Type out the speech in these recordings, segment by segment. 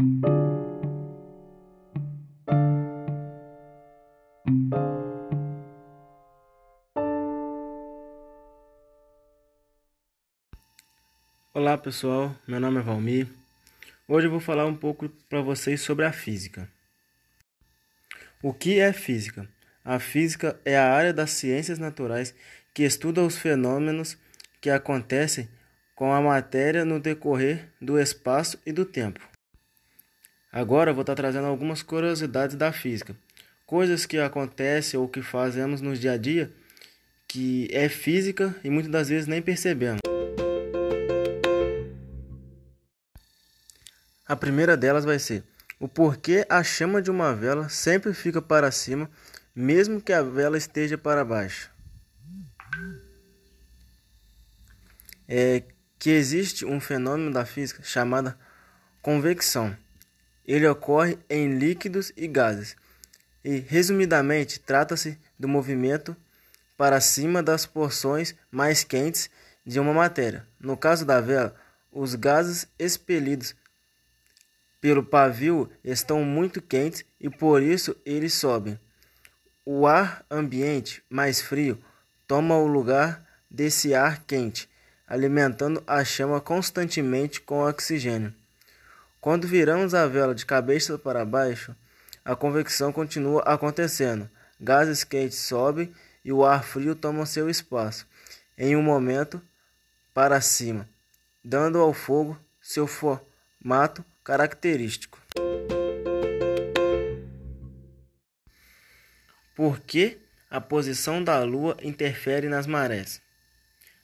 Olá pessoal, meu nome é Valmir. Hoje eu vou falar um pouco para vocês sobre a física. O que é física? A física é a área das ciências naturais que estuda os fenômenos que acontecem com a matéria no decorrer do espaço e do tempo. Agora vou estar trazendo algumas curiosidades da física, coisas que acontecem ou que fazemos no dia a dia que é física e muitas das vezes nem percebemos. A primeira delas vai ser o porquê a chama de uma vela sempre fica para cima, mesmo que a vela esteja para baixo. É que existe um fenômeno da física chamado convecção. Ele ocorre em líquidos e gases. E, resumidamente, trata-se do movimento para cima das porções mais quentes de uma matéria. No caso da vela, os gases expelidos pelo pavio estão muito quentes e por isso eles sobem. O ar ambiente mais frio toma o lugar desse ar quente, alimentando a chama constantemente com oxigênio. Quando viramos a vela de cabeça para baixo, a convecção continua acontecendo. Gases quentes sobem e o ar frio toma seu espaço em um momento para cima, dando ao fogo seu formato característico. Por que a posição da Lua interfere nas marés?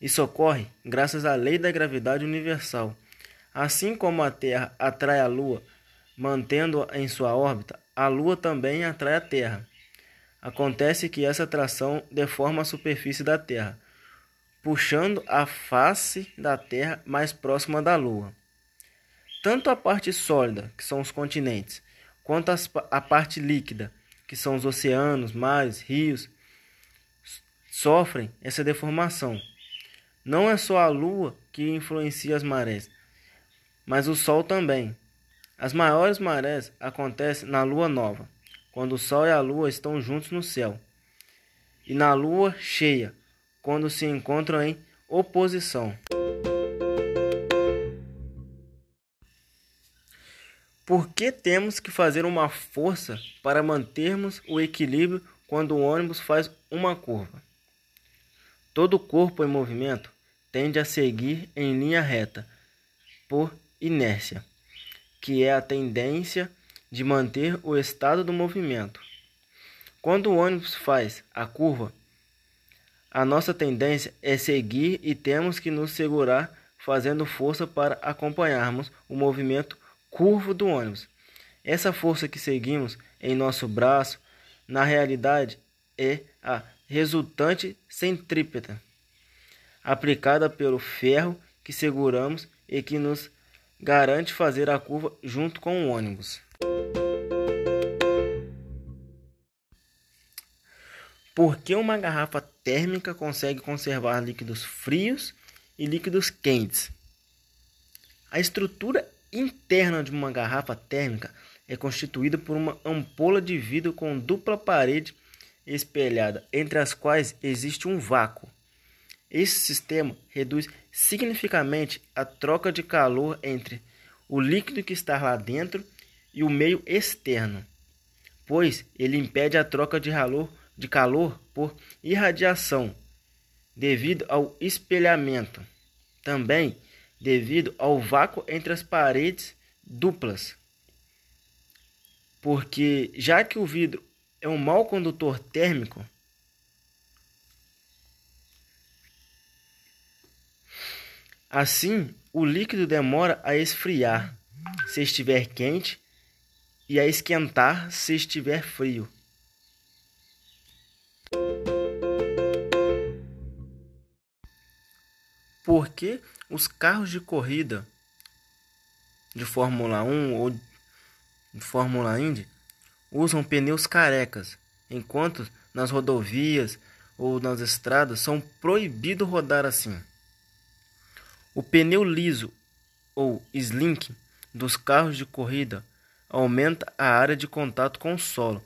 Isso ocorre graças à lei da gravidade universal. Assim como a Terra atrai a Lua, mantendo-a em sua órbita, a Lua também atrai a Terra. Acontece que essa atração deforma a superfície da Terra, puxando a face da Terra mais próxima da Lua. Tanto a parte sólida, que são os continentes, quanto a parte líquida, que são os oceanos, mares, rios, sofrem essa deformação. Não é só a Lua que influencia as marés, mas o Sol também. As maiores marés acontecem na Lua nova, quando o Sol e a Lua estão juntos no céu, e na Lua cheia, quando se encontram em oposição. Por que temos que fazer uma força para mantermos o equilíbrio quando o ônibus faz uma curva? Todo corpo em movimento tende a seguir em linha reta por inércia, que é a tendência de manter o estado do movimento. Quando o ônibus faz a curva, a nossa tendência é seguir e temos que nos segurar fazendo força para acompanharmos o movimento curvo do ônibus. Essa força que seguimos em nosso braço, na realidade, é a resultante centrípeta, aplicada pelo ferro que seguramos e que nos garante fazer a curva junto com o ônibus. Por que uma garrafa térmica consegue conservar líquidos frios e líquidos quentes? A estrutura interna de uma garrafa térmica é constituída por uma ampola de vidro com dupla parede espelhada, entre as quais existe um vácuo. Esse sistema reduz significativamente a troca de calor entre o líquido que está lá dentro e o meio externo, pois ele impede a troca de calor, de calor por irradiação devido ao espelhamento. Também devido ao vácuo entre as paredes duplas. Porque já que o vidro é um mau condutor térmico, assim o líquido demora a esfriar se estiver quente e a esquentar se estiver frio. Porque os carros de corrida de Fórmula 1 ou de Fórmula Indy usam pneus carecas, enquanto nas rodovias ou nas estradas são proibidos rodar assim. O pneu liso ou slink dos carros de corrida aumenta a área de contato com o solo,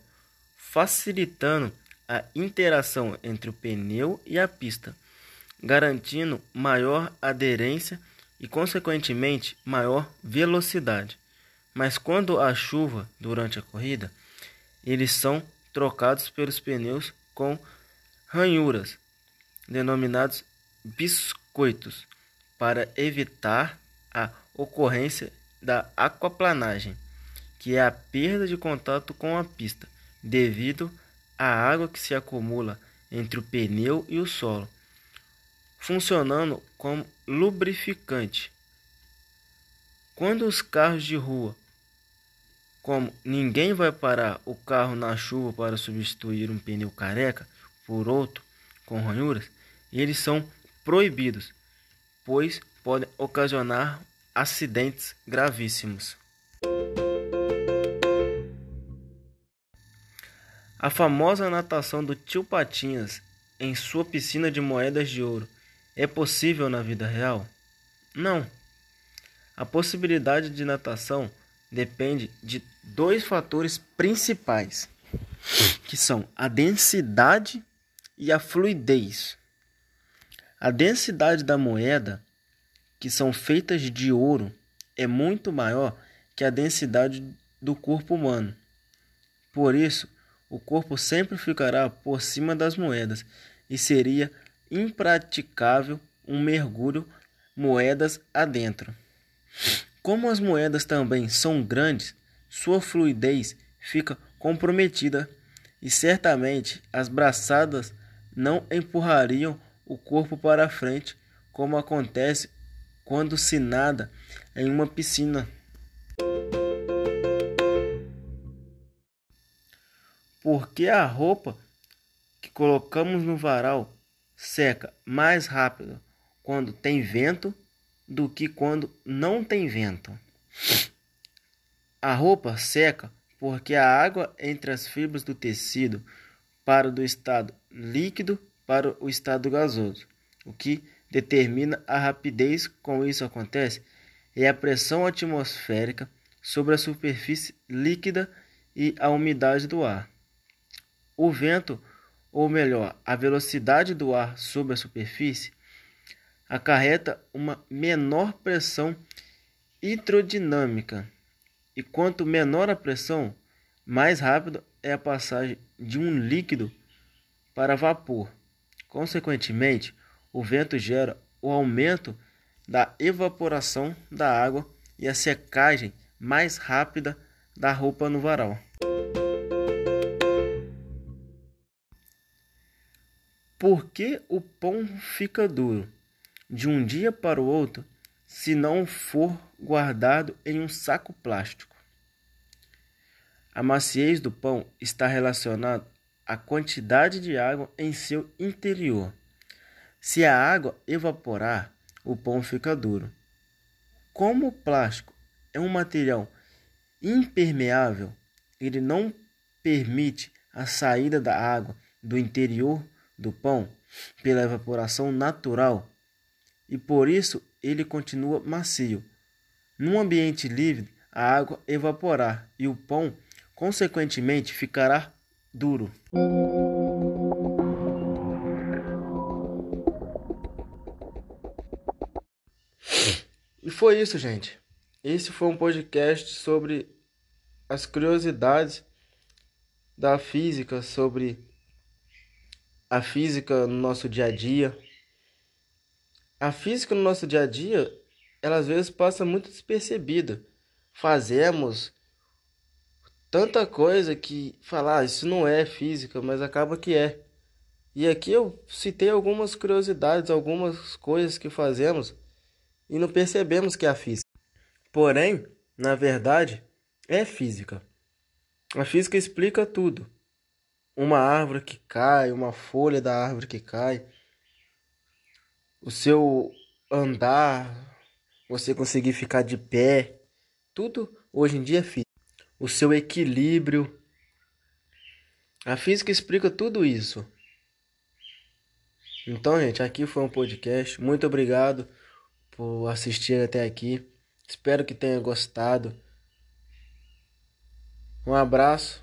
facilitando a interação entre o pneu e a pista, garantindo maior aderência e, consequentemente, maior velocidade. Mas quando há chuva durante a corrida, eles são trocados pelos pneus com ranhuras, denominados biscoitos, para evitar a ocorrência da aquaplanagem, que é a perda de contato com a pista, devido à água que se acumula entre o pneu e o solo, funcionando como lubrificante. Quando os carros de rua como ninguém vai parar o carro na chuva para substituir um pneu careca por outro com ranhuras, eles são proibidos, pois podem ocasionar acidentes gravíssimos. A famosa natação do tio Patinhas em sua piscina de moedas de ouro é possível na vida real? Não. A possibilidade de natação depende de dois fatores principais, que são a densidade e a fluidez. A densidade da moeda, que são feitas de ouro, é muito maior que a densidade do corpo humano. Por isso, o corpo sempre ficará por cima das moedas e seria impraticável um mergulho moedas adentro. Como as moedas também são grandes, sua fluidez fica comprometida e certamente as braçadas não empurrariam o corpo para frente, como acontece quando se nada em uma piscina. Porque a roupa que colocamos no varal seca mais rápido quando tem vento do que quando não tem vento. A roupa seca porque a água entre as fibras do tecido para do estado líquido para o estado gasoso. O que determina a rapidez com isso acontece é a pressão atmosférica sobre a superfície líquida e a umidade do ar. O vento, ou melhor, a velocidade do ar sobre a superfície, acarreta uma menor pressão hidrodinâmica. E quanto menor a pressão, mais rápido é a passagem de um líquido para vapor. Consequentemente, o vento gera o aumento da evaporação da água e a secagem mais rápida da roupa no varal. Por que o pão fica duro? de um dia para o outro se não for guardado em um saco plástico. A maciez do pão está relacionada à quantidade de água em seu interior. Se a água evaporar, o pão fica duro. Como o plástico é um material impermeável, ele não permite a saída da água do interior do pão pela evaporação natural e por isso ele continua macio. Num ambiente livre, a água evaporar e o pão, consequentemente, ficará duro. E foi isso, gente. Esse foi um podcast sobre as curiosidades da física, sobre a física no nosso dia a dia a física no nosso dia a dia, ela às vezes passa muito despercebida. Fazemos tanta coisa que falar, ah, isso não é física, mas acaba que é. E aqui eu citei algumas curiosidades, algumas coisas que fazemos e não percebemos que é a física. Porém, na verdade, é física. A física explica tudo. Uma árvore que cai, uma folha da árvore que cai, o seu andar, você conseguir ficar de pé, tudo hoje em dia é física. O seu equilíbrio. A física explica tudo isso. Então, gente, aqui foi um podcast. Muito obrigado por assistir até aqui. Espero que tenha gostado. Um abraço.